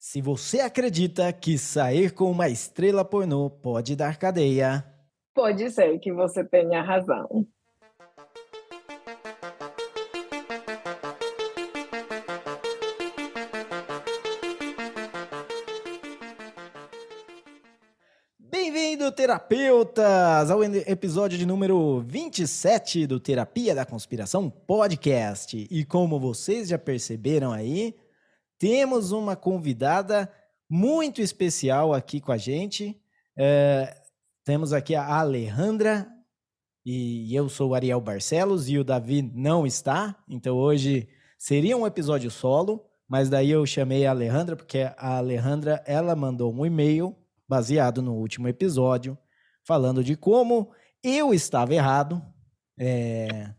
Se você acredita que sair com uma estrela pornô pode dar cadeia, pode ser que você tenha razão. Bem-vindo, terapeutas, ao episódio de número 27 do Terapia da Conspiração Podcast. E como vocês já perceberam aí, temos uma convidada muito especial aqui com a gente. É, temos aqui a Alejandra e eu sou o Ariel Barcelos e o Davi não está, então hoje seria um episódio solo, mas daí eu chamei a Alejandra porque a Alejandra ela mandou um e-mail baseado no último episódio falando de como eu estava errado. É,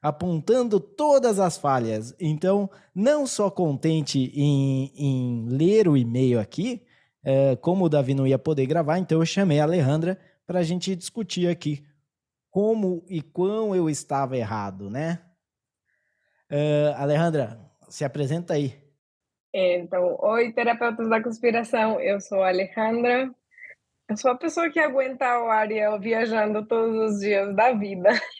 apontando todas as falhas. Então, não só contente em, em ler o e-mail aqui, é, como o Davi não ia poder gravar, então eu chamei a Alejandra para a gente discutir aqui como e quão eu estava errado, né? Uh, Alejandra, se apresenta aí. Então, oi, terapeutas da conspiração, eu sou a Alejandra. Eu sou a pessoa que aguenta o Ariel viajando todos os dias da vida.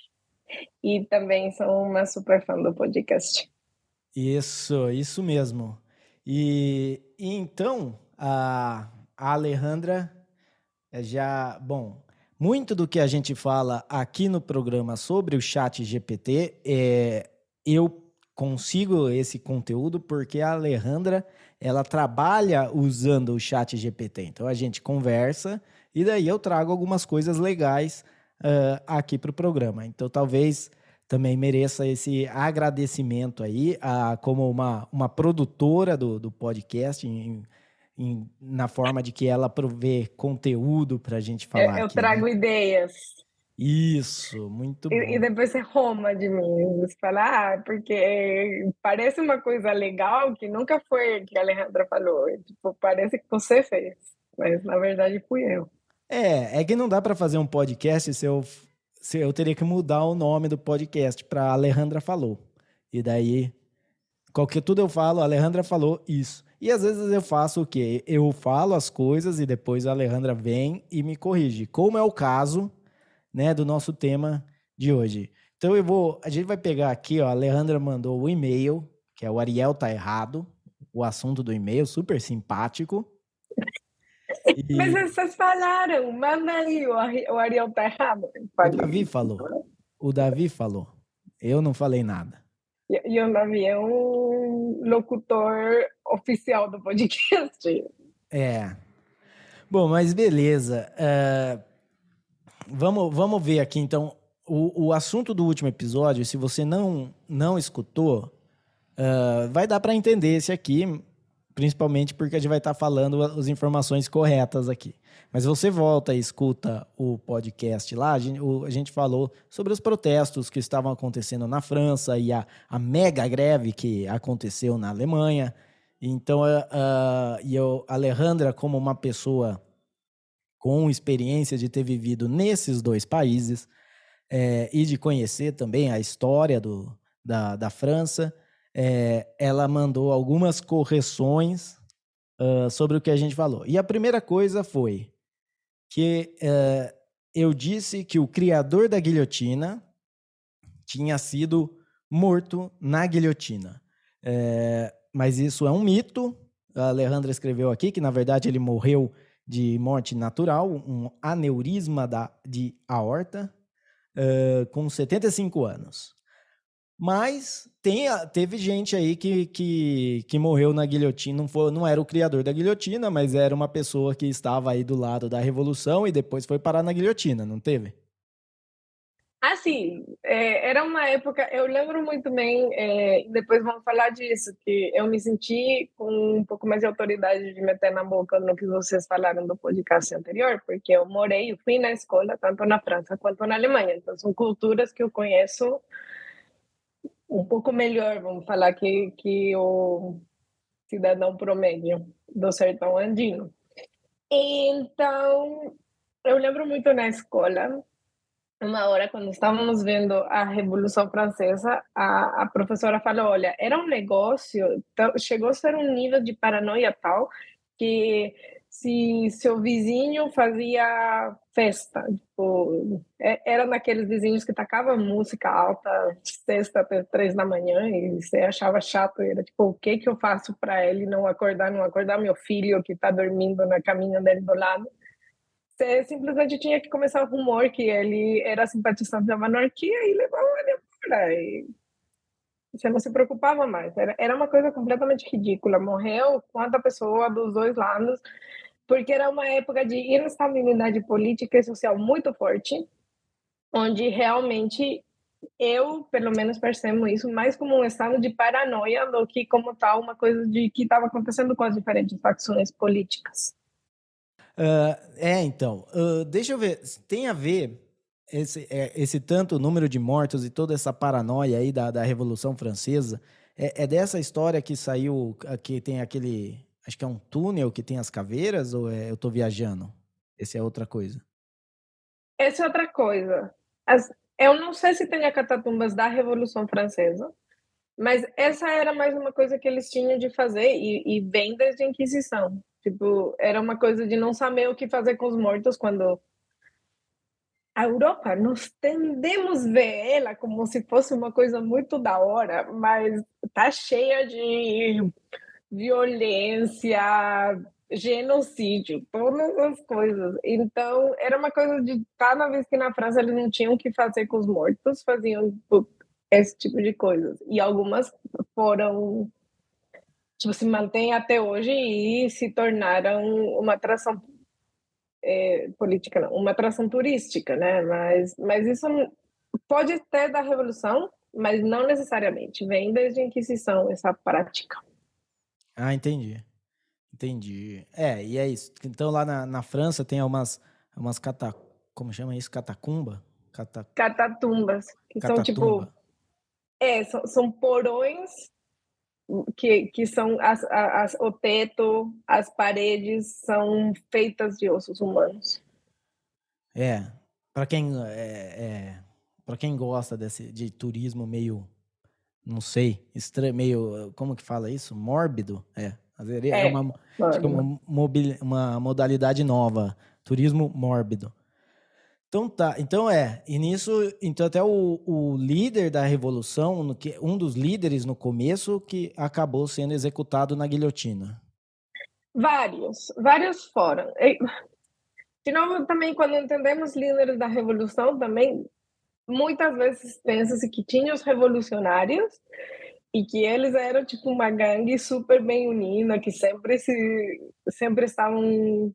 e também sou uma super fã do podcast. Isso, isso mesmo. E, então, a, a Alejandra já, bom, muito do que a gente fala aqui no programa sobre o chat GPT, é, eu consigo esse conteúdo porque a Alejandra, ela trabalha usando o chat GPT. Então, a gente conversa e daí eu trago algumas coisas legais uh, aqui para o programa. Então, talvez também mereça esse agradecimento aí a, como uma, uma produtora do, do podcast, em, em, na forma de que ela provê conteúdo para a gente falar. Eu, eu aqui, trago né? ideias. Isso, muito bom. E, e, depois você roma de mim. Você fala, ah, porque parece uma coisa legal que nunca foi que a Alejandra falou. Tipo, parece que você fez. Mas na verdade fui eu. É, é que não dá para fazer um podcast se eu, se eu teria que mudar o nome do podcast para Alejandra falou. E daí, qualquer tudo eu falo, Alejandra falou isso. E às vezes eu faço o quê? Eu falo as coisas e depois a Alejandra vem e me corrige, como é o caso, né, do nosso tema de hoje. Então eu vou, a gente vai pegar aqui, ó, a Alejandra mandou o e-mail, que é o Ariel tá errado, o assunto do e-mail, super simpático. E... Mas vocês falaram, manda aí, o Ariel tá errado. O Davi falou. O Davi falou. Eu não falei nada. E o Davi é um locutor oficial do podcast. É. Bom, mas beleza. Uh, vamos, vamos ver aqui, então. O, o assunto do último episódio, se você não, não escutou, uh, vai dar para entender esse aqui, principalmente porque a gente vai estar tá falando as informações corretas aqui. Mas você volta e escuta o podcast lá, a gente, o, a gente falou sobre os protestos que estavam acontecendo na França e a, a mega greve que aconteceu na Alemanha. Então, uh, e eu, Alejandra, como uma pessoa com experiência de ter vivido nesses dois países é, e de conhecer também a história do, da, da França, é, ela mandou algumas correções uh, sobre o que a gente falou. E a primeira coisa foi que uh, eu disse que o criador da guilhotina tinha sido morto na guilhotina. É, mas isso é um mito. A Alejandra escreveu aqui que, na verdade, ele morreu de morte natural, um aneurisma da, de aorta, uh, com 75 anos. Mas tem, teve gente aí que, que, que morreu na guilhotina, não, foi, não era o criador da guilhotina, mas era uma pessoa que estava aí do lado da revolução e depois foi parar na guilhotina, não teve? Ah, sim. É, era uma época, eu lembro muito bem, é, depois vamos falar disso, que eu me senti com um pouco mais de autoridade de meter na boca no que vocês falaram do podcast anterior, porque eu morei, eu fui na escola, tanto na França quanto na Alemanha, então são culturas que eu conheço um pouco melhor, vamos falar, que, que o cidadão promédio do sertão andino. Então, eu lembro muito na escola uma hora, quando estávamos vendo a Revolução Francesa, a, a professora falou: olha, era um negócio, chegou a ser um nível de paranoia tal que se seu vizinho fazia festa, tipo, é, era naqueles vizinhos que tacava música alta sexta até três da manhã e você achava chato, era tipo, o que que eu faço para ele não acordar, não acordar meu filho que está dormindo na caminha dele do lado? Você simplesmente tinha que começar o rumor que ele era simpatizante da monarquia e levava ele embora. E você não se preocupava mais. Era, era uma coisa completamente ridícula. Morreu quanta pessoa dos dois lados, porque era uma época de instabilidade política e social muito forte, onde realmente eu, pelo menos, percebo isso mais como um estado de paranoia do que como tal uma coisa de que estava acontecendo com as diferentes facções políticas. Uh, é, então, uh, deixa eu ver, tem a ver esse, é, esse tanto número de mortos e toda essa paranoia aí da, da Revolução Francesa, é, é, dessa história que saiu, que tem aquele, acho que é um túnel que tem as caveiras, ou é, eu estou viajando? Essa é outra coisa. Essa é outra coisa. As, eu não sei se tem a catatumbas da Revolução Francesa, mas essa era mais uma coisa que eles tinham de fazer e, e vem desde a Inquisição. Tipo, era uma coisa de não saber o que fazer com os mortos quando a Europa, nós tendemos a ver ela como se fosse uma coisa muito da hora, mas tá cheia de violência, genocídio, todas as coisas. Então, era uma coisa de cada vez que na França eles não tinham o que fazer com os mortos, faziam esse tipo de coisas. E algumas foram tipo, se mantém até hoje e se tornaram uma atração é, política, não, uma atração turística, né? Mas, mas isso pode ter da Revolução, mas não necessariamente. Vem desde a Inquisição essa prática. Ah, entendi. Entendi. É, e é isso. Então lá na, na França tem umas, umas cata, como chama isso? Catacumba? Cata... Catatumbas. Que Catatumba. são tipo. É, são, são porões que, que são as, as, o teto, as paredes são feitas de ossos humanos. É, para quem é, é para quem gosta desse de turismo meio não sei, estranho, meio como que fala isso? Mórbido, é. É, é uma, uma, uma modalidade nova, turismo mórbido. Então tá, então é, e nisso, então até o, o líder da revolução, que, um dos líderes no começo, que acabou sendo executado na guilhotina. Vários, vários foram. De novo, também, quando entendemos líderes da revolução, também muitas vezes pensa-se que tinha os revolucionários e que eles eram tipo uma gangue super bem unida, que sempre se sempre estavam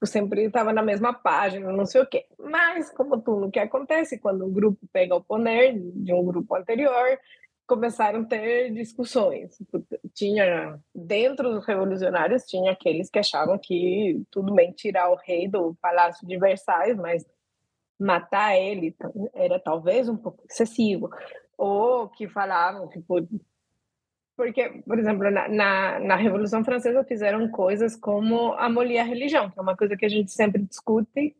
Tipo, sempre estava na mesma página, não sei o quê. Mas, como tudo que acontece quando um grupo pega o poder de um grupo anterior, começaram a ter discussões. Tinha, dentro dos revolucionários, tinha aqueles que achavam que tudo bem tirar o rei do palácio de Versailles, mas matar ele era talvez um pouco excessivo. Ou que falavam, tipo, porque, por exemplo, na, na, na, Revolução Francesa fizeram coisas como abolir a religião, que é uma coisa que a gente sempre discute,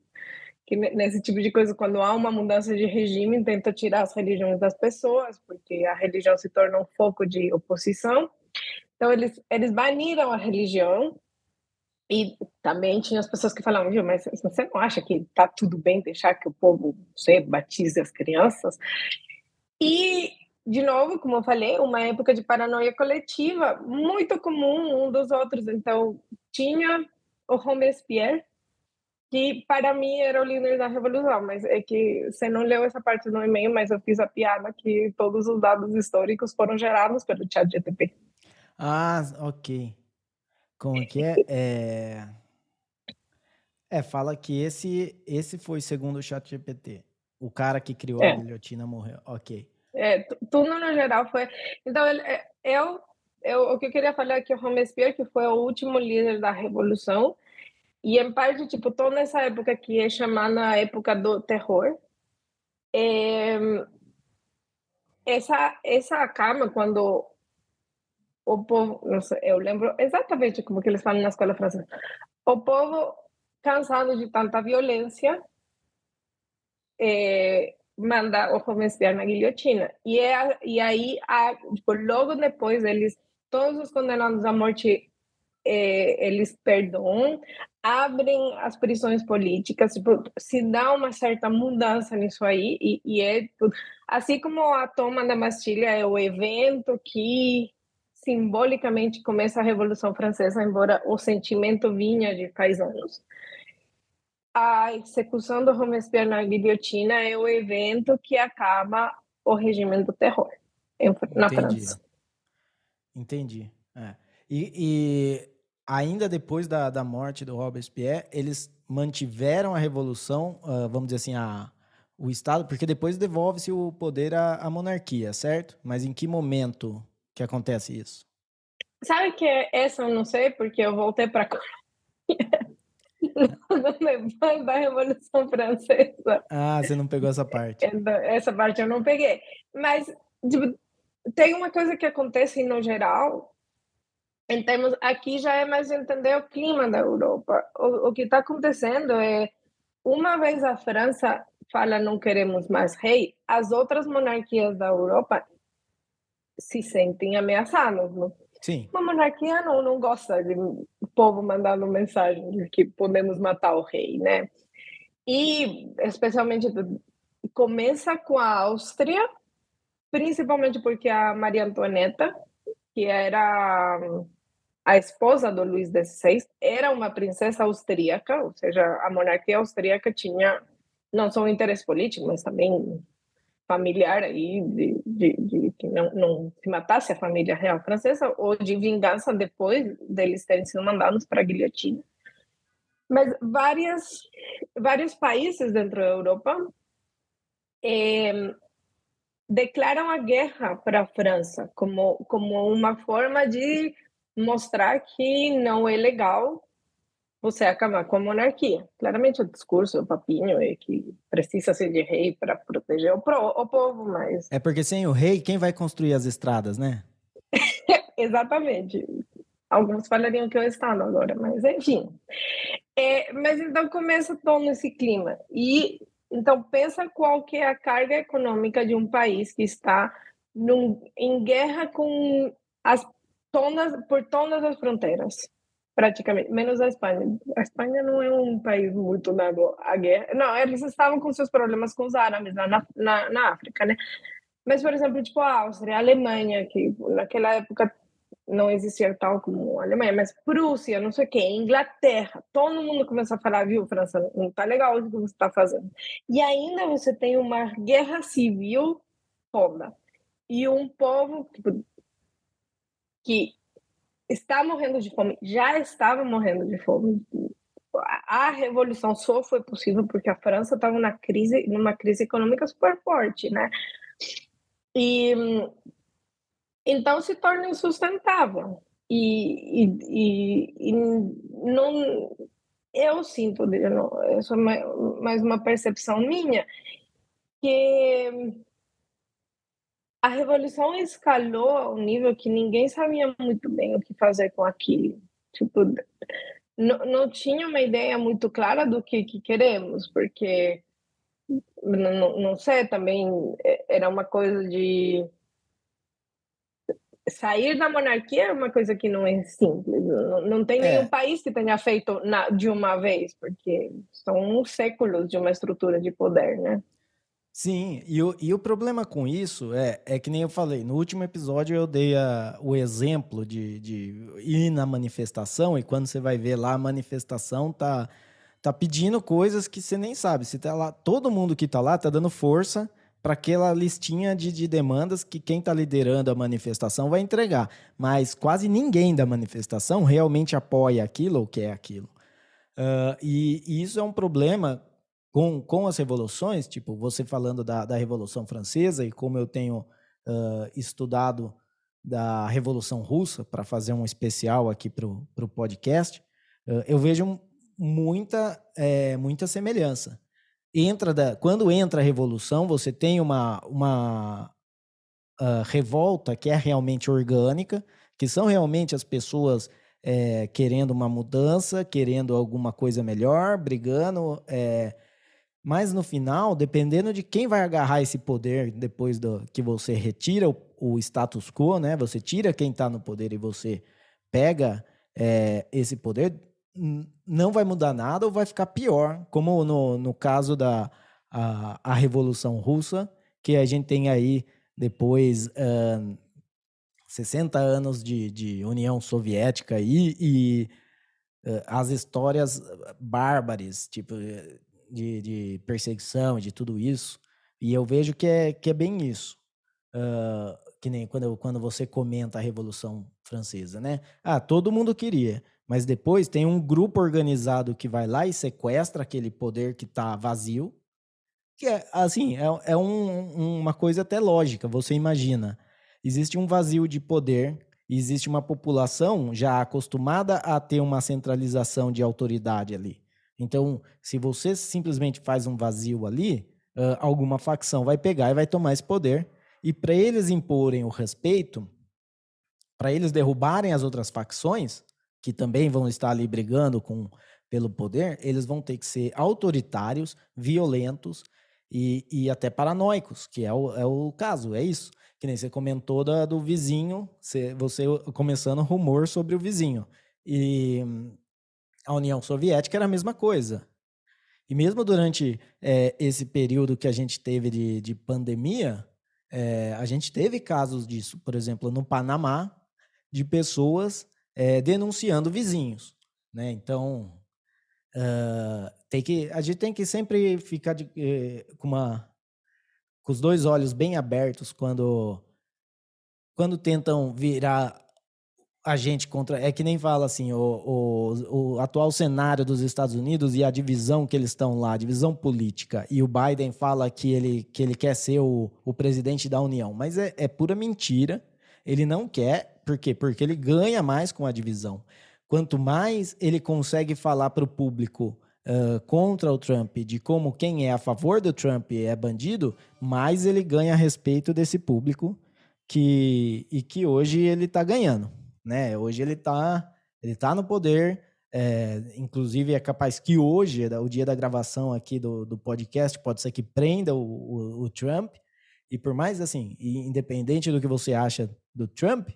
que nesse tipo de coisa, quando há uma mudança de regime, tenta tirar as religiões das pessoas, porque a religião se torna um foco de oposição. Então, eles, eles baniram a religião, e também tinha as pessoas que falavam, viu, mas você não acha que está tudo bem deixar que o povo, sei, batize as crianças? E de novo, como eu falei, uma época de paranoia coletiva, muito comum um dos outros. Então, tinha o Robespierre, que para mim era o líder da revolução, mas é que você não leu essa parte no e-mail, mas eu fiz a piada que todos os dados históricos foram gerados pelo chat GTP. Ah, ok. Como que é? É, é fala que esse, esse foi segundo o chat GPT. O cara que criou é. a guilhotina morreu. Ok. É, tudo no geral foi. Então, ele, é, eu, eu, o que eu queria falar é que o Robespierre, que foi o último líder da Revolução, e em parte, tipo, toda nessa época que é chamada época do terror, é, essa, essa calma, quando o povo, não sei, eu lembro exatamente como que eles falam na escola francesa, o povo cansado de tanta violência, é, manda o Robespierre na guilhotina. E, é, e aí, a, tipo, logo depois, eles, todos os condenados à morte, é, eles perdoam, abrem as prisões políticas, tipo, se dá uma certa mudança nisso aí, e, e é assim como a toma da Bastilha é o evento que simbolicamente começa a Revolução Francesa, embora o sentimento vinha de faz anos a execução do Robespierre na guilhotina é o evento que acaba o regime do terror na Entendi. França. Entendi. É. E, e, ainda depois da, da morte do Robespierre, eles mantiveram a revolução, uh, vamos dizer assim, a, o Estado, porque depois devolve-se o poder à, à monarquia, certo? Mas em que momento que acontece isso? Sabe que essa eu não sei, porque eu voltei para depois da Revolução Francesa. Ah, você não pegou essa parte. Essa parte eu não peguei. Mas tipo, tem uma coisa que acontece no geral, em termos, aqui já é mais entender o clima da Europa. O, o que está acontecendo é, uma vez a França fala não queremos mais rei, as outras monarquias da Europa se sentem ameaçadas. Não? Sim. Uma monarquia não, não gosta de o povo mandando mensagem de que podemos matar o rei, né? E, especialmente, começa com a Áustria, principalmente porque a Maria Antonieta, que era a esposa do Luís XVI, era uma princesa austríaca, ou seja, a monarquia austríaca tinha não só um interesse político, mas também familiar aí de, de, de, que não, não se matasse a família real francesa ou de vingança depois deles terem sido mandados para a guilhotina. Mas várias, vários países dentro da Europa eh, declaram a guerra para a França como, como uma forma de mostrar que não é legal você acabar com a monarquia. Claramente o discurso do papinho é que precisa ser de rei para proteger o, pro, o povo, mas... É porque sem o rei, quem vai construir as estradas, né? Exatamente. Alguns falariam que é o Estado agora, mas enfim. É, mas então começa todo esse clima. E então pensa qual que é a carga econômica de um país que está num, em guerra com as todas, por todas as fronteiras praticamente, menos a Espanha. A Espanha não é um país muito dado à guerra. Não, eles estavam com seus problemas com os árabes lá na, na, na África, né? Mas, por exemplo, tipo a Áustria, a Alemanha, que naquela época não existia tal como a Alemanha, mas Prússia, não sei o quê, Inglaterra, todo mundo começa a falar, viu, França, não tá legal o que você está fazendo. E ainda você tem uma guerra civil toda. E um povo que está morrendo de fome, já estava morrendo de fome. A revolução só foi possível porque a França estava na crise, numa crise econômica super forte, né? E então se torna insustentável. E, e, e, e não, eu sinto, isso é mais uma percepção minha, que a revolução escalou a um nível que ninguém sabia muito bem o que fazer com aquilo. Tipo, não, não tinha uma ideia muito clara do que, que queremos, porque não, não sei, também é, era uma coisa de sair da monarquia é uma coisa que não é simples. Não, não tem nenhum é. país que tenha feito na, de uma vez, porque são séculos de uma estrutura de poder, né? Sim, e o, e o problema com isso é, é que nem eu falei, no último episódio eu dei a, o exemplo de, de ir na manifestação e quando você vai ver lá a manifestação tá, tá pedindo coisas que você nem sabe. Se tá lá, todo mundo que tá lá tá dando força para aquela listinha de, de demandas que quem está liderando a manifestação vai entregar. Mas quase ninguém da manifestação realmente apoia aquilo ou quer aquilo. Uh, e, e isso é um problema com, com as revoluções, tipo você falando da, da Revolução Francesa e como eu tenho uh, estudado da Revolução Russa para fazer um especial aqui para o podcast, uh, eu vejo muita, é, muita semelhança. Entra da, quando entra a Revolução, você tem uma, uma uh, revolta que é realmente orgânica, que são realmente as pessoas é, querendo uma mudança, querendo alguma coisa melhor, brigando, é, Mas no final, dependendo de quem vai agarrar esse poder depois do, que você retira o, o status quo, né? Você tira quem está no poder e você pega é, esse poder, não vai mudar nada ou vai ficar pior, como no, no caso da a, a Revolução Russa, que a gente tem aí depois uh, 60 anos de, de União Soviética aí, e uh, as histórias bárbaras, tipo, de, de perseguição, de tudo isso. E eu vejo que é, que é bem isso. Uh, que nem quando, quando você comenta a Revolução Francesa, né? Ah, todo mundo queria, mas depois tem um grupo organizado que vai lá e sequestra aquele poder que está vazio, que é, assim, é, é um, uma coisa até lógica. Você imagina, existe um vazio de poder, existe uma população já acostumada a ter uma centralização de autoridade ali. Então, se você simplesmente faz um vazio ali, uh, alguma facção vai pegar e vai tomar esse poder. E para eles imporem o respeito, para eles derrubarem as outras facções, que também vão estar ali brigando com, pelo poder, eles vão ter que ser autoritários, violentos e, e até paranoicos, que é o, é o caso, é isso. Que nem você comentou da, do vizinho, você, você começando rumor sobre o vizinho. E a União Soviética era a mesma coisa. E mesmo durante é, esse período que a gente teve de, de pandemia, é, a gente teve casos disso, por exemplo, no Panamá, de pessoas é, denunciando vizinhos. Né? Então, uh, tem que, a gente tem que sempre ficar de, com, uma, com os dois olhos bem abertos quando, quando tentam virar a gente contra. É que nem fala assim, o, o, o, atual cenário dos Estados Unidos e a divisão que eles estão lá, a divisão política. E o Biden fala que ele, que ele quer ser o, o presidente da União. Mas é, é pura mentira. Ele não quer. Por quê? Porque ele ganha mais com a divisão. Quanto mais ele consegue falar para o público uh, contra o Trump de como quem é a favor do Trump é bandido, mais ele ganha respeito desse público que, e que hoje ele está ganhando né? Hoje ele está ele tá no poder, é, inclusive é capaz que hoje, o dia da gravação aqui do, do podcast, pode ser que prenda o, o, o Trump. E por mais assim, independente do que você acha do Trump,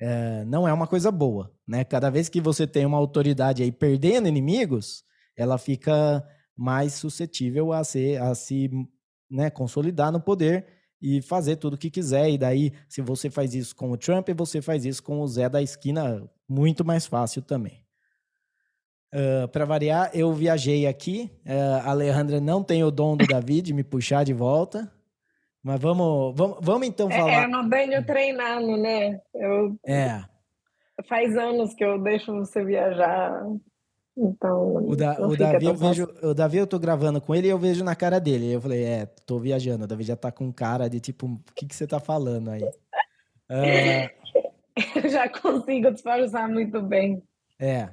é, não é uma coisa boa, né? Cada vez que você tem uma autoridade aí perdendo inimigos, ela fica mais suscetível a, ser, a se né, consolidar no poder e fazer tudo o que quiser. E daí, se você faz isso com o Trump, você faz isso com o Zé da esquina, muito mais fácil também. Uh, para variar, eu viajei aqui. Uh, a Alejandra não tem o dom do David me puxar de volta. Mas vamos, vamos, vamos então é, falar. É, eu não venho treinando, né? Eu... É. Faz anos que eu deixo você viajar então, o, da, o Davi, eu vejo, o Davi, eu tô gravando com ele e eu vejo na cara dele. Eu falei, é, tô viajando. O Davi já tá com cara de tipo, o que, que você tá falando aí? Uh... eu já consigo disfarçar muito bem. É.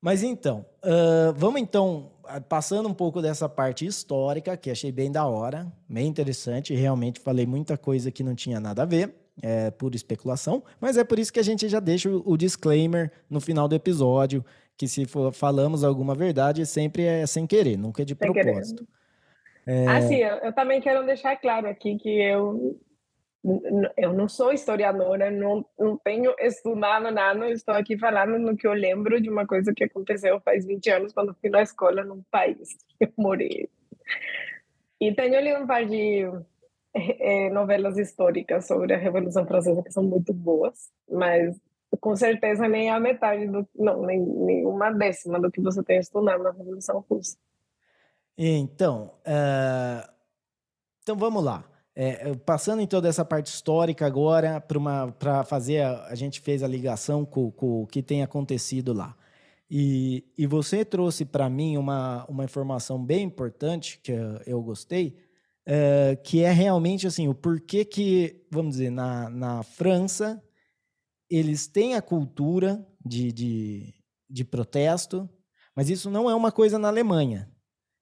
Mas então, uh, vamos então, passando um pouco dessa parte histórica, que achei bem da hora, bem interessante. Realmente falei muita coisa que não tinha nada a ver, é pura especulação, mas é por isso que a gente já deixa o, o disclaimer no final do episódio, que se for, falamos alguma verdade, sempre é sem querer, nunca é de sem propósito. É... Assim, eu, eu, também quero deixar claro aqui que eu eu não sou historiadora, não, não tenho estudado nada, estou aqui falando no que eu lembro de uma coisa que aconteceu faz 20 anos, quando fui na escola num país que eu morei. E tenho lido um par de é, novelas históricas sobre a Revolução Francesa que são muito boas, mas com certeza nem a metade do não nem, nem uma décima do que você tem estudado na Revolução Russa. Então, uh, então vamos lá. É, passando então dessa parte histórica agora para fazer a, a, gente fez a ligação com, com, o que tem acontecido lá. E, e você trouxe para mim uma, uma informação bem importante que eu, gostei, uh, que é realmente assim o porquê que, vamos dizer, na, na França eles têm a cultura de, de, de protesto, mas isso não é uma coisa na Alemanha.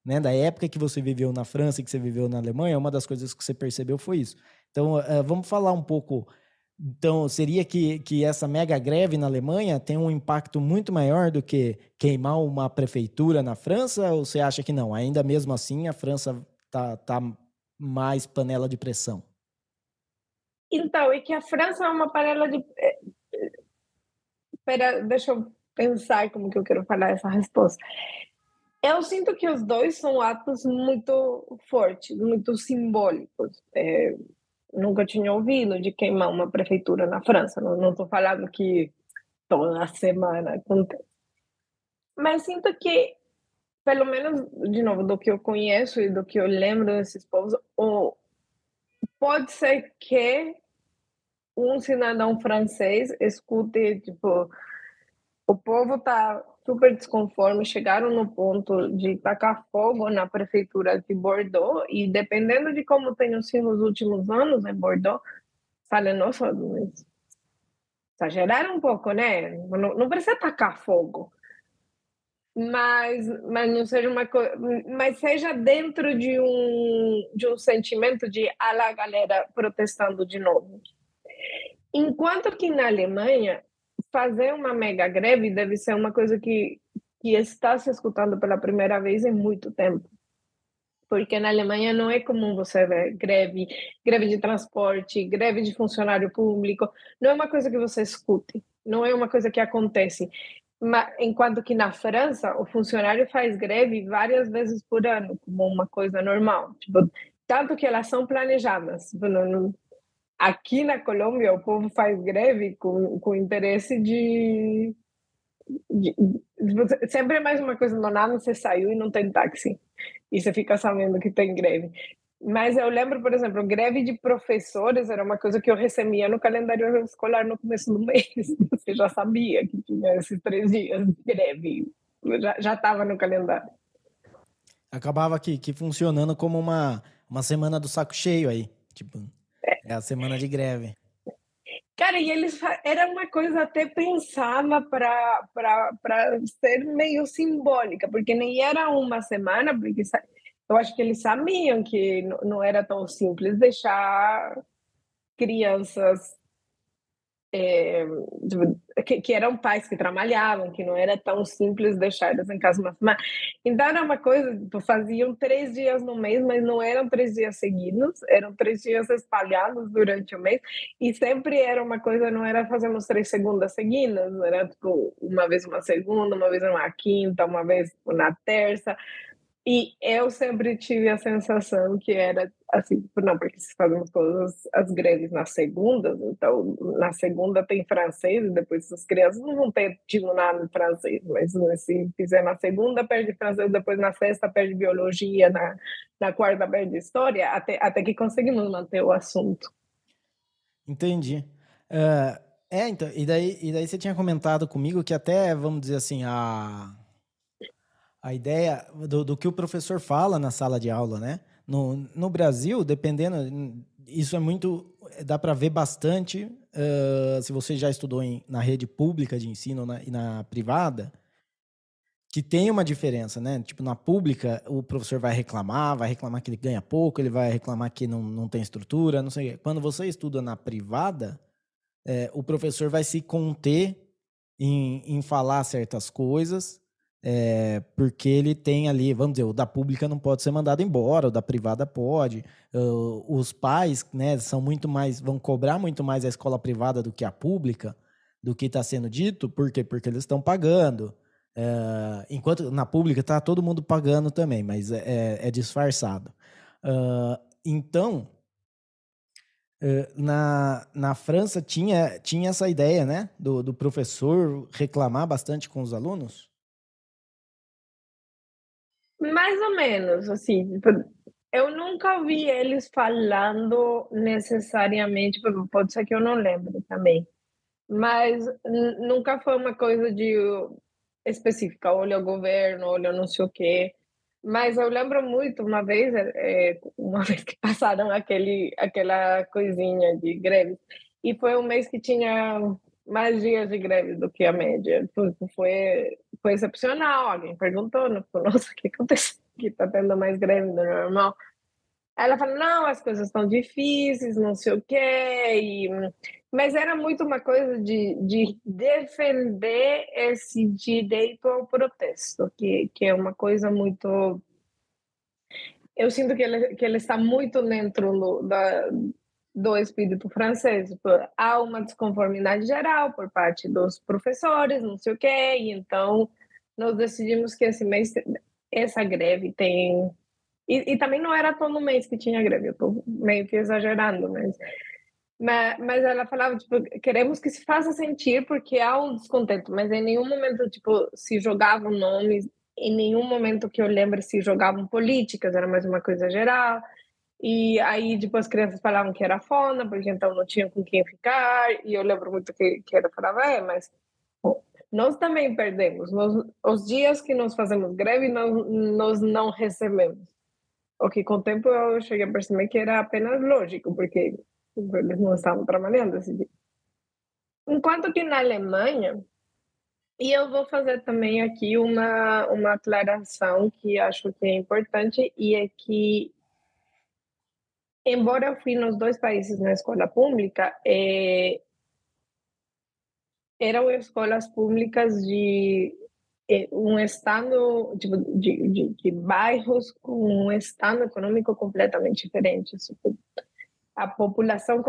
Né? Da época que você viveu na França e que você viveu na Alemanha, uma das coisas que você percebeu foi isso. Então, uh, vamos falar um pouco Então, seria que, que essa mega greve na Alemanha tem um impacto muito maior do que queimar uma prefeitura na França? Ou você acha que não? Ainda mesmo assim, a França tá, tá mais panela de pressão? Então, é que a França é uma panela de. Espera, deixa eu pensar como que eu quero falar essa resposta. Eu sinto que os dois são atos muito fortes, muito simbólicos. É, nunca tinha ouvido de queimar uma prefeitura na França. Não estou falando que toda semana acontece. Mas sinto que, pelo menos, de novo, do que eu conheço e do que eu lembro desses povos, ou pode ser que um cidadão francês escute, tipo, o povo está super desconforme, chegaram no ponto de tacar fogo na prefeitura de Bordeaux e dependendo de como tem sido os últimos anos em Bordeaux, fala, nossa, exageraram um pouco, né? Não, não precisa tacar fogo. Mas, mas não seja uma mas seja dentro de um de um sentimento de a la galera protestando de novo. Enquanto que na Alemanha fazer uma mega greve deve ser uma coisa que, que está se escutando pela primeira vez em muito tempo. Porque na Alemanha não é comum você ver greve, greve de transporte, greve de funcionário público. Não é uma coisa que você escute, não é uma coisa que acontece. Mas, enquanto que na França, o funcionário faz greve várias vezes por ano, como uma coisa normal. Tipo, tanto que elas são planejadas. Tipo, não, Aqui na Colômbia, o povo faz greve com, com interesse de, de, Sempre é mais uma coisa, do nada você saiu e não tem táxi. E você fica sabendo que tem greve. Mas eu lembro, por exemplo, greve de professores era uma coisa que eu recebia no calendário escolar no começo do mês. Você já sabia que tinha esses três dias de greve. Já estava no calendário. Acabava aqui que funcionando como uma, uma semana do saco cheio aí. Tipo, é a semana de greve. Cara, e eles era uma coisa até pensada para ser meio simbólica, porque nem era uma semana, porque eu acho que eles sabiam que não era tão simples deixar crianças é, que, que, eram pais que trabalhavam, que não era tão simples deixar eles em casa uma semana. Então era uma coisa, tipo, faziam três dias no mês, mas não eram três dias seguidos, eram três dias espalhados durante o mês, e sempre era uma coisa, não era fazemos três segundas seguidas, era tipo uma vez uma segunda, uma vez uma quinta, uma vez na terça, e eu sempre tive a sensação que era assim, não, porque se fazemos todas as greves nas segundas, então na segunda tem francês e depois as crianças não vão ter tido nada de francês, mas né, se fizer na segunda, perde francês, depois na sexta, perde biologia, na, na quarta, perde história, até, até que conseguimos manter o assunto. Entendi. Uh, é, então, e daí, e daí você tinha comentado comigo que até, vamos dizer assim, a a ideia do, do, que o professor fala na sala de aula, né? No, no Brasil, dependendo, isso é muito. dá para ver bastante. Uh, se você já estudou em, na rede pública de ensino na, e na privada, que tem uma diferença, né? Tipo, na pública, o professor vai reclamar, vai reclamar que ele ganha pouco, ele vai reclamar que não, não tem estrutura, não sei. Quando você estuda na privada, é, o professor vai se conter em, em falar certas coisas é, porque ele tem ali, vamos dizer, o da pública não pode ser mandado embora, o da privada pode. Uh, os pais, né, são muito mais, vão cobrar muito mais a escola privada do que a pública, do que está sendo dito, por quê? Porque eles estão pagando. Uh, enquanto na pública está todo mundo pagando também, mas é, é, é disfarçado. Uh, então, na, na França tinha, tinha essa ideia, né, do, do professor reclamar bastante com os alunos? Mais ou menos, assim. Eu nunca vi eles falando necessariamente, pode ser que eu não lembre também, mas nunca foi uma coisa de específica, olha o governo, olha não sei o quê. Mas eu lembro muito uma vez, é, uma vez que passaram aquele, aquela coisinha de greve, e foi um mês que tinha mais dias de greve do que a média. Foi, foi, foi excepcional. Alguém perguntou, não, nossa, o que aconteceu? Que está tendo mais greve do normal. ela fala, não, as coisas estão difíceis, não sei o quê. E... Mas era muito uma coisa de, de defender esse direito ao protesto, que, que é uma coisa muito. Eu sinto que ele, que ele está muito dentro do, da, do espírito francês. Há uma desconformidade geral por parte dos professores, não sei o quê, então nós decidimos que esse mês essa greve tem e, e, também não era todo mês que tinha greve, eu estou meio que exagerando, mas, mas, mas ela falava, tipo, queremos que se faça sentir porque há um descontento, mas em nenhum momento, tipo, se jogavam nomes, em nenhum momento que eu lembre se jogavam políticas, era mais uma coisa geral. E aí, depois, as crianças falavam que era fona, porque então não tinham com quem ficar. E eu lembro muito que, que ela falava, é, mas nós também perdemos. Nós, os dias que nós fazemos greve, nós, nós não recebemos. O que com o tempo eu cheguei a perceber que era apenas lógico, porque eles não estavam trabalhando esse dia. Enquanto que na Alemanha, e eu vou fazer também aqui uma, uma aclaração que acho que é importante, e é que, embora eu fui nos dois países na escola pública, é, eram escolas públicas de é, um estado tipo, de, de, de, bairros com um estado econômico completamente diferente. A população,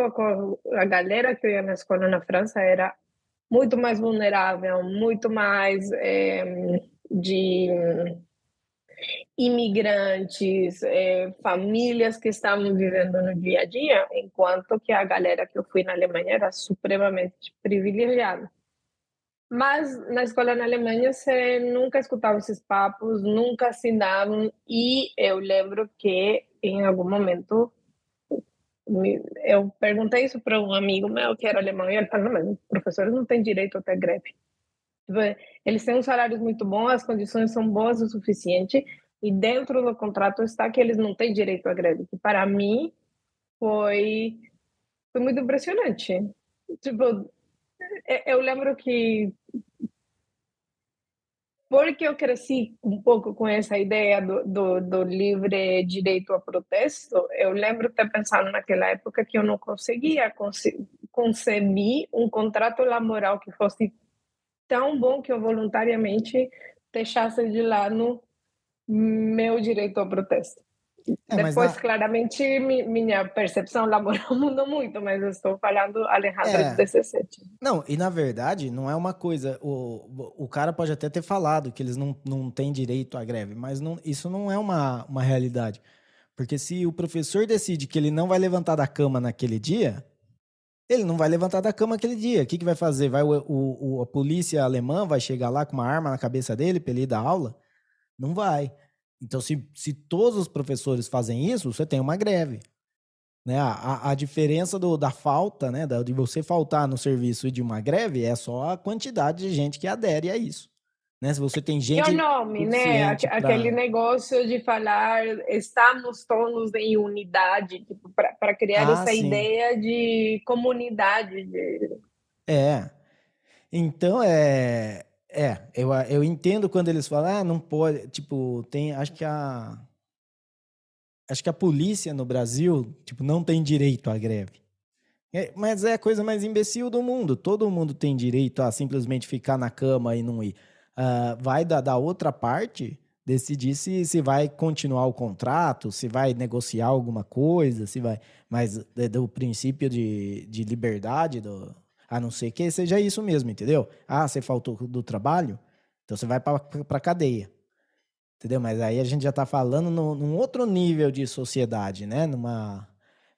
a galera que ia na escola na França era muito mais vulnerável, muito mais é, de imigrantes, é, famílias que estavam vivendo no dia a dia, enquanto que a galera que eu fui na Alemanha era supremamente privilegiada. Mas na escola na Alemanha você nunca escutava esses papos, nunca assinavam. E eu lembro que em algum momento eu perguntei isso para um amigo meu que era alemão e ele falou: não, mas professores não têm direito a ter greve. Tipo, eles têm salários muito bons, as condições são boas o suficiente e dentro do contrato está que eles não têm direito à greve. Que para mim foi foi muito impressionante. Tipo, é, eu lembro que porque eu cresci um pouco com essa ideia do, do, do, livre direito a protesto, eu lembro ter pensado naquela época que eu não conseguia conce conceber um contrato laboral que fosse tão bom que eu voluntariamente deixasse de lado meu direito ao protesto. É, Depois, claramente, minha percepção laboral mudou muito, mas eu estou falando Alejandra é. de 17. Não, e na verdade, não é uma coisa. O, o cara pode até ter falado que eles não, não têm direito à greve, mas não, isso não é uma, uma realidade. Porque se o professor decide que ele não vai levantar da cama naquele dia, ele não vai levantar da cama aquele dia. O que, que vai fazer? Vai o, o, a polícia alemã vai chegar lá com uma arma na cabeça dele para ele ir dar aula? Não vai. Então, se, se todos os professores fazem isso, você tem uma greve. Né? A, a diferença do, da falta, né, de você faltar no serviço e de uma greve, é só a quantidade de gente que adere a isso. Né? Se você tem gente. É o nome, né? Pra... Aquele negócio de falar estamos todos em unidade, tipo, para criar ah, essa sim. ideia de comunidade. De... É. Então, é, é, eu, eu entendo quando eles falam, ah, não pode. Tipo, tem. Acho que a. Acho que a polícia no Brasil, tipo, não tem direito à greve. É, mas é a coisa mais imbecil do mundo. Todo mundo tem direito a simplesmente ficar na cama e não ir. Uh, vai da, da outra parte decidir se, se vai continuar o contrato, se vai negociar alguma coisa, se vai. Mas do princípio de, de liberdade do, a não ser que seja isso mesmo, entendeu? Ah, você faltou do trabalho, então você vai para cadeia. Entendeu? Mas aí a gente já está falando no, num outro nível de sociedade, né? Numa,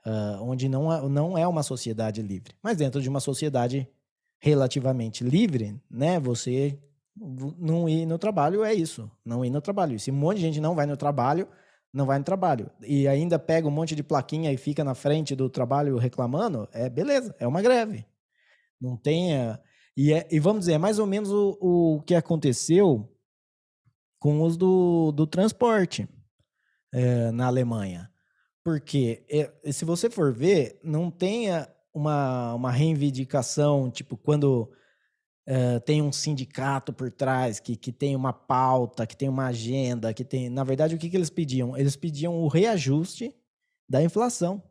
uh, onde não é, não é uma sociedade livre. Mas dentro de uma sociedade relativamente livre, né? Você não ir no trabalho é isso. Não ir no trabalho. Se um monte de gente não vai no trabalho, não vai no trabalho. E ainda pega um monte de plaquinha e fica na frente do trabalho reclamando, é beleza, é uma greve. Não tenha. E, é, e vamos dizer, é mais ou menos o, o que aconteceu com os do, do transporte é, na Alemanha. Porque, é, se você for ver, não tenha uma, uma reivindicação, tipo, quando é, tem um sindicato por trás, que, que tem uma pauta, que tem uma agenda, que tem. Na verdade, o que, que eles pediam? Eles pediam o reajuste da inflação.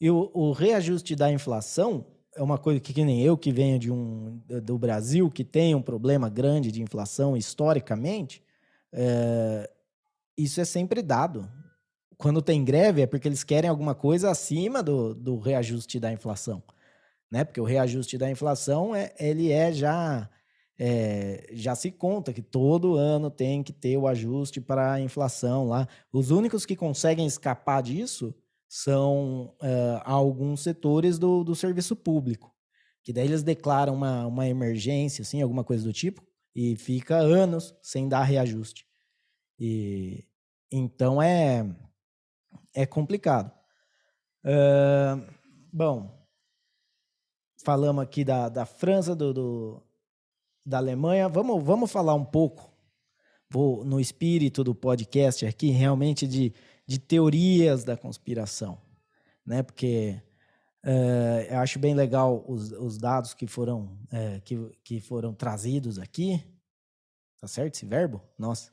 E o, o reajuste da inflação é uma coisa que, que nem eu, que venho de um, do Brasil, que tem um problema grande de inflação historicamente, é, isso é sempre dado. Quando tem greve é porque eles querem alguma coisa acima do, do reajuste da inflação. Né? Porque o reajuste da inflação, é, ele é já... É, já se conta que todo ano tem que ter o ajuste para a inflação lá. Os únicos que conseguem escapar disso são uh, alguns setores do, do serviço público, que daí eles declaram uma, uma emergência, assim, alguma coisa do tipo, e fica anos sem dar reajuste. E então é é complicado. Uh, bom, falamos aqui da, da França, do, do, da Alemanha. Vamos, vamos falar um pouco, vou no espírito do podcast aqui, realmente de de teorias da conspiração, né? Porque uh, eu acho bem legal os, os dados que foram, uh, que, que foram trazidos aqui. Tá certo esse verbo? Nossa.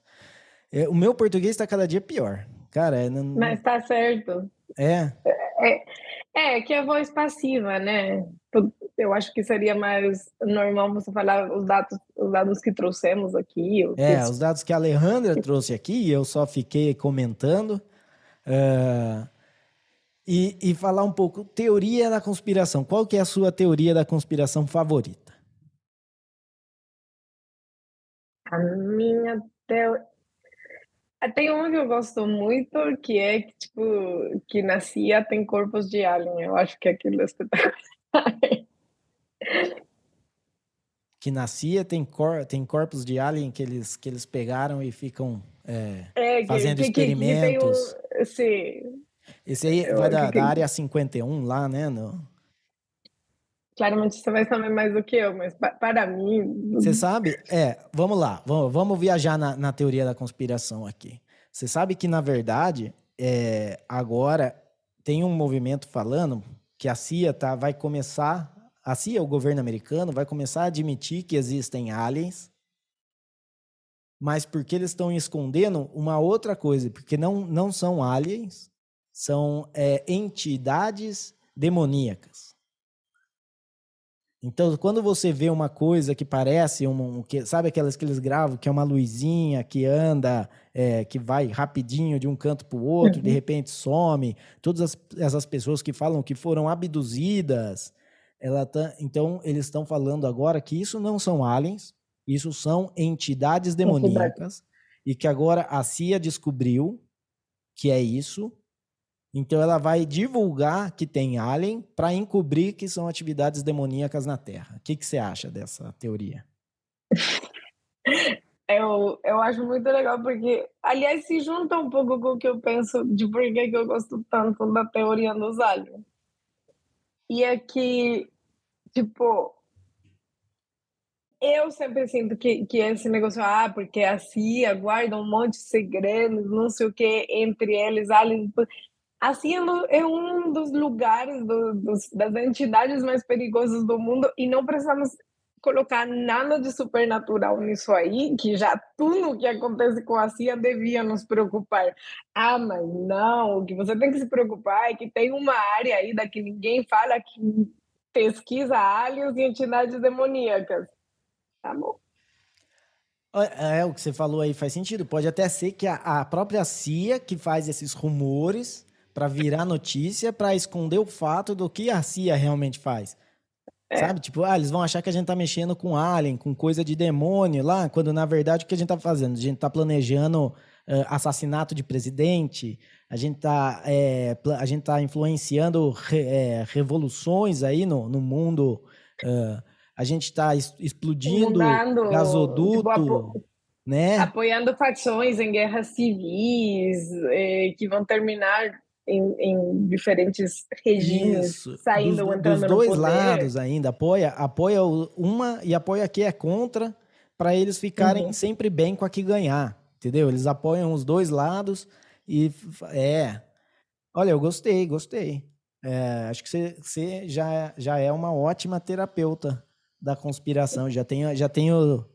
É, o meu português está cada dia pior. Cara, é, não, Mas tá certo. É. é. É, que é voz passiva, né? Eu acho que seria mais normal você falar os dados, os dados que trouxemos aqui. É, os dados que a Alejandra trouxe aqui, eu só fiquei comentando. Uh, e, e falar um pouco, teoria da conspiração. Qual que é a sua teoria da conspiração favorita? A minha teoria... Tem uma que eu gosto muito, que é que, tipo, que na CIA tem corpos de alien. Eu acho que aquilo é espetacular. que na CIA tem, cor, tem corpos de alien que eles, que eles pegaram e ficam é, é, fazendo que, experimentos. Que, que um, sim. Esse aí eu, vai da, da, área 51 lá, né? No... Claramente você vai saber mais do que eu, mas para mim. Você sabe? É, vamos lá, vamos, vamos viajar na, na teoria da conspiração aqui. Você sabe que, na verdade, é, agora tem um movimento falando que a CIA tá, vai começar a CIA, o governo americano, vai começar a admitir que existem aliens, mas porque eles estão escondendo uma outra coisa, porque não, não são aliens, são é, entidades demoníacas. Então, quando você vê uma coisa que parece um, que sabe aquelas que eles gravam, que é uma luzinha que anda, é, que vai rapidinho de um canto para o outro, uhum. de repente some, todas as, essas pessoas que falam que foram abduzidas, ela tá, então, eles estão falando agora que isso não são aliens, isso são entidades demoníacas, e que agora a CIA descobriu que é isso. Então, ela vai divulgar que tem alien para encobrir que são atividades demoníacas na Terra. O que, que você acha dessa teoria? Eu, eu acho muito legal porque, aliás, se junta um pouco com o que eu penso de por que eu gosto tanto da teoria dos aliens. E é que, tipo, eu sempre sinto que, que esse negócio, ah, porque a CIA guarda um monte de segredos, não sei o que, entre eles, aliens. A CIA é um dos lugares, do, dos, das entidades mais perigosas do mundo e não precisamos colocar nada de supernatural nisso aí, que já tudo que acontece com a CIA devia nos preocupar. Ah, mas não, o que você tem que se preocupar é que tem uma área aí da que ninguém fala que pesquisa aliens e entidades demoníacas. Tá bom. É, o que você falou aí faz sentido. Pode até ser que a, a própria CIA que faz esses rumores para virar notícia, para esconder o fato do que a CIA realmente faz. É. Sabe? Tipo, ah, eles vão achar que a gente tá mexendo com alien, com coisa de demônio lá, quando na verdade o que a gente tá fazendo? A gente tá planejando uh, assassinato de presidente, a gente tá, é, a gente tá influenciando re, é, revoluções aí no, no mundo, uh, a gente está explodindo Mudando, gasoduto, tipo, apo né? Apoiando facções em guerras civis que vão terminar em, em diferentes regimes, Isso. saindo dos, entrando dos dois lados ainda apoia apoia uma e apoia que é contra para eles ficarem uhum. sempre bem com a que ganhar, entendeu? Eles apoiam os dois lados e é. Olha, eu gostei, gostei. É, acho que você, você já, já é uma ótima terapeuta da conspiração. Já tenho, já tenho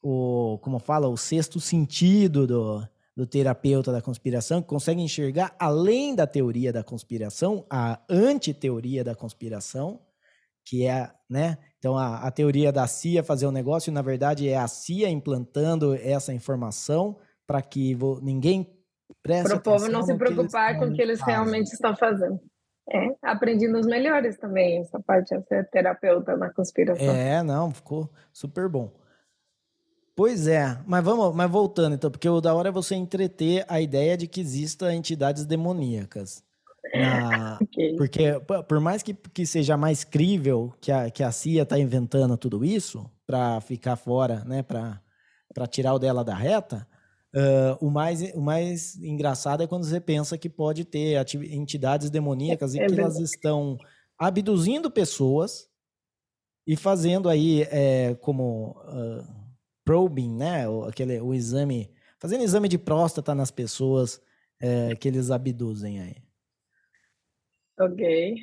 o, como fala, o sexto sentido do, do terapeuta da conspiração, que consegue enxergar além da teoria da conspiração, a antiteoria da conspiração, que é, né? Então, a, a teoria da CIA fazer um negócio, na verdade, é a CIA implantando essa informação para que ninguém preste Para o povo não se preocupar com o que eles realmente estão fazendo. É, aprendi nos melhores também, essa parte de ser terapeuta na conspiração. É, não, ficou super bom. Pois é, mas vamos, mas voltando então, porque o da hora é você entreter a ideia de que existam entidades demoníacas. Na, okay. Porque por mais que, que seja mais crível que a, que a CIA está inventando tudo isso para ficar fora, né, para tirar o dela da reta, uh, o, mais, o mais engraçado é quando você pensa que pode ter entidades demoníacas é, e que elas estão abduzindo pessoas e fazendo aí é, como uh, probing, né? O, aquele, o exame, fazendo exame de próstata nas pessoas é, que eles abduzem aí. Ok.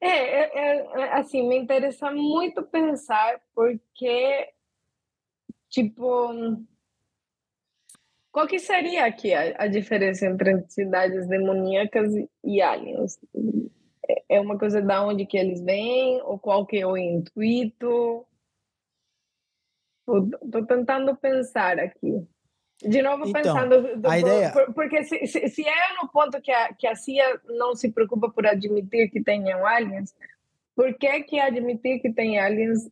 É, é, é, assim, me interessa muito pensar porque, tipo, qual que seria aqui a, a diferença entre entidades demoníacas e aliens? É, é uma coisa da onde que eles vêm ou qual que é o intuito? Estou tentando pensar aqui. De novo, então, pensando. Do, a ideia... porque se, se, se, é no ponto que a, que a CIA não se preocupa por admitir que tenham aliens, por que, que admitir que tem aliens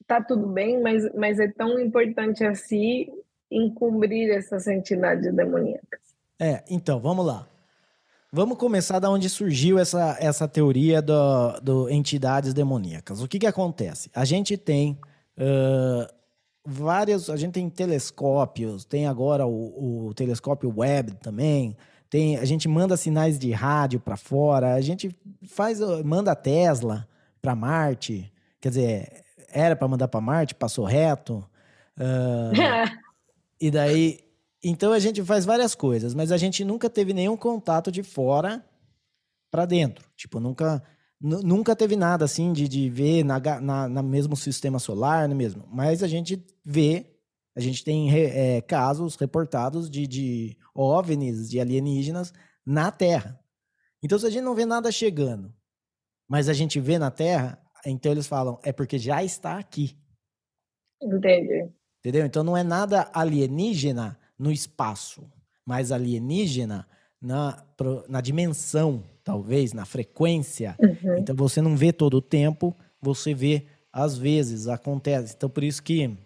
está tudo bem, mas, mas é tão importante assim encobrir essas entidades demoníacas? É, então, vamos lá. Vamos começar da onde surgiu essa, essa teoria do, do entidades demoníacas. O que, que acontece? A gente tem Uh, várias, a gente tem telescópios, tem agora o, o telescópio web também, tem, a gente manda sinais de rádio para fora, a gente faz, manda Tesla para Marte, quer dizer, era para mandar para Marte, passou reto. Uh, e daí, então a gente faz várias coisas, mas a gente nunca teve nenhum contato de fora para dentro. Tipo, nunca nunca teve nada assim de, de ver na, na, na, mesmo sistema solar, no mesmo. Mas a gente vê, a gente tem é, casos reportados de, de OVNIs, de alienígenas na Terra. Então, se a gente não vê nada chegando, mas a gente vê na Terra, então eles falam, é porque já está aqui. Entendi. Entendeu? Então não é nada alienígena no espaço, mas alienígena na, na dimensão talvez, na frequência. Uhum. Então você não vê todo o tempo, você vê às vezes, acontece. Então por isso que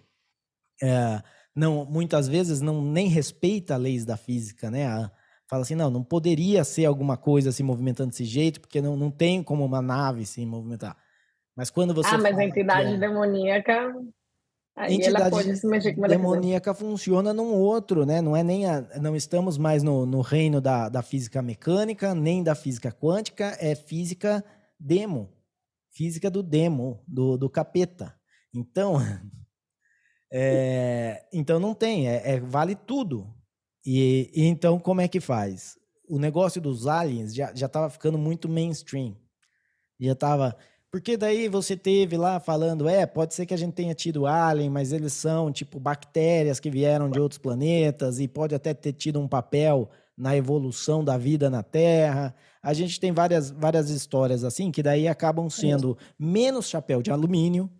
é, não, muitas vezes não nem respeita as leis da física, né? A, fala assim, não, não poderia ser alguma coisa se movimentando desse jeito, porque não, não tem como uma nave se movimentar. Mas quando você. Ah, mas a entidade é, demoníaca Aí entidade demoníaca funciona num outro, né? Não é nem a, não estamos mais no, no reino da, da física mecânica, nem da física quântica, é física demo, física do demo, do, do capeta. Então, é, então não tem, é, é vale tudo. E, e, então como é que faz? O negócio dos aliens já já estava ficando muito mainstream, já estava porque daí você teve lá falando, é, pode ser que a gente tenha tido alien, mas eles são tipo bactérias que vieram de outros planetas e pode até ter tido um papel na evolução da vida na Terra. A gente tem várias, várias histórias assim que daí acabam sendo menos chapéu de alumínio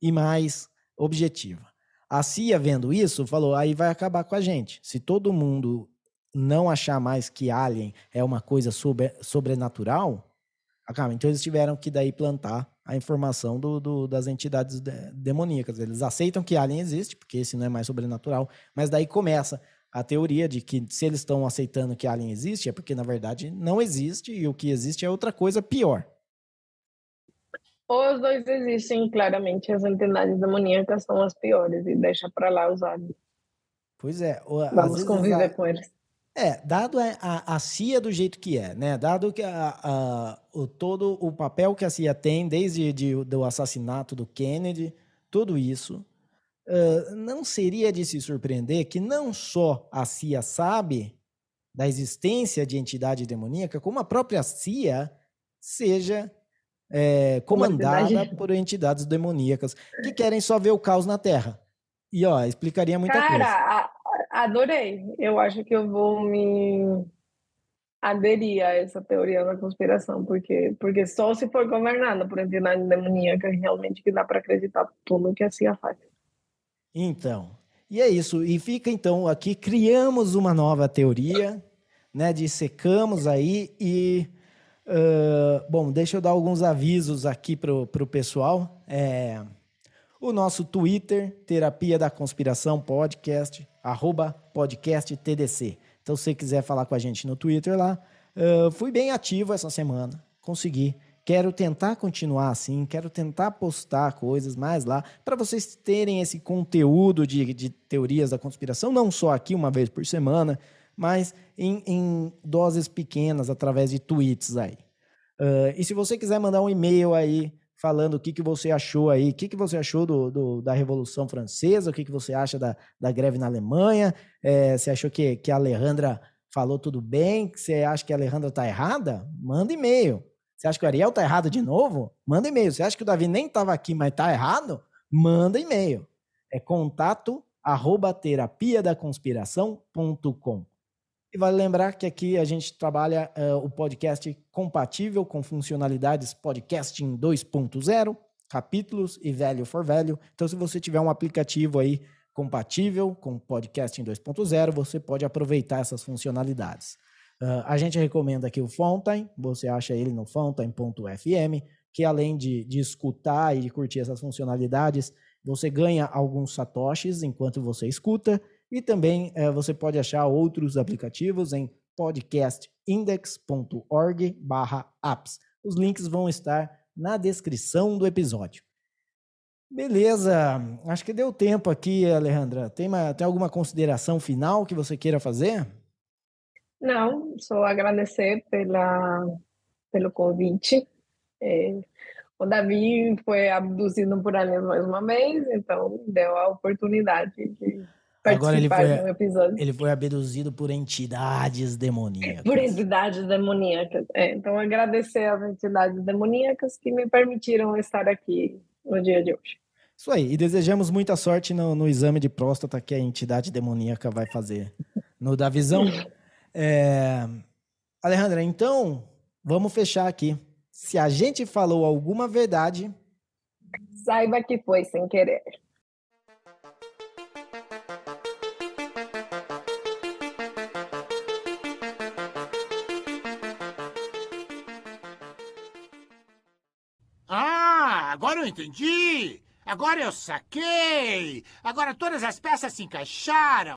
e mais objetiva. A CIA vendo isso falou, aí vai acabar com a gente. Se todo mundo não achar mais que alien é uma coisa sobre, sobrenatural. Então eles tiveram que daí plantar a informação do, do, das entidades demoníacas. Eles aceitam que alien existe, porque esse não é mais sobrenatural, mas daí começa a teoria de que se eles estão aceitando que alien existe, é porque na verdade não existe e o que existe é outra coisa pior. Os dois existem, claramente. As entidades demoníacas são as piores e deixa para lá os aliens. Pois é. Vamos conviver a... com eles. É, dado a, a CIA do jeito que é, né? Dado que a, a, o, todo o papel que a CIA tem, desde de, do assassinato do Kennedy, tudo isso, uh, não seria de se surpreender que não só a CIA sabe da existência de entidade demoníaca, como a própria CIA seja é, comandada por entidades demoníacas que querem só ver o caos na Terra. E ó, explicaria muita Cara, coisa. Adorei. Eu acho que eu vou me aderir a essa teoria da conspiração, porque, porque só se for governada por entidade demoníaca realmente que dá para acreditar tudo que a CIA faz. Então, e é isso. E fica então aqui, criamos uma nova teoria, né? Dissecamos aí e. Uh, bom, deixa eu dar alguns avisos aqui pro, pro pessoal. É, o nosso Twitter, Terapia da Conspiração Podcast, arroba podcast TDC. Então, se você quiser falar com a gente no Twitter lá, uh, fui bem ativo essa semana, consegui. Quero tentar continuar assim, quero tentar postar coisas mais lá, para vocês terem esse conteúdo de, de, teorias da conspiração, não só aqui uma vez por semana, mas em, em doses pequenas, através de tweets aí. Uh, e se você quiser mandar um e-mail aí falando o que, que você achou aí, o que, que você achou do, do da Revolução Francesa, o que, que você acha da, da greve na Alemanha, é, você achou que, que a Alejandra falou tudo bem, você acha que a Alejandra está errada? Manda e-mail. Você acha que o Ariel está errado de novo? Manda e-mail. Você acha que o Davi nem estava aqui, mas está errado? Manda e-mail. É contato arroba terapia da conspiração.com. E vale lembrar que aqui a gente trabalha uh, o podcast compatível com funcionalidades podcasting 2.0, capítulos e value for value. Então, se você tiver um aplicativo aí compatível com podcasting 2.0, você pode aproveitar essas funcionalidades. Uh, a gente recomenda aqui o Fountain, você acha ele no fountain.fm, que além de, de escutar e de curtir essas funcionalidades, você ganha alguns satoshis enquanto você escuta e também eh, você pode achar outros aplicativos em podcastindex.org/apps. Os links vão estar na descrição do episódio. Beleza, acho que deu tempo aqui, Alejandra. Tem, uma, tem alguma consideração final que você queira fazer? Não, só agradecer pela, pelo convite. É, o Davi foi abduzido por aliens mais uma vez, então deu a oportunidade de Agora ele foi, episódio. ele foi abduzido por entidades demoníacas. Por entidades demoníacas. É, então, agradecer às entidades demoníacas que me permitiram estar aqui no dia de hoje. Isso aí. E desejamos muita sorte no, no exame de próstata que a entidade demoníaca vai fazer no da visão. é... Alejandra, então, vamos fechar aqui. Se a gente falou alguma verdade. Saiba que foi sem querer. Entendi! Agora eu saquei! Agora todas as peças se encaixaram!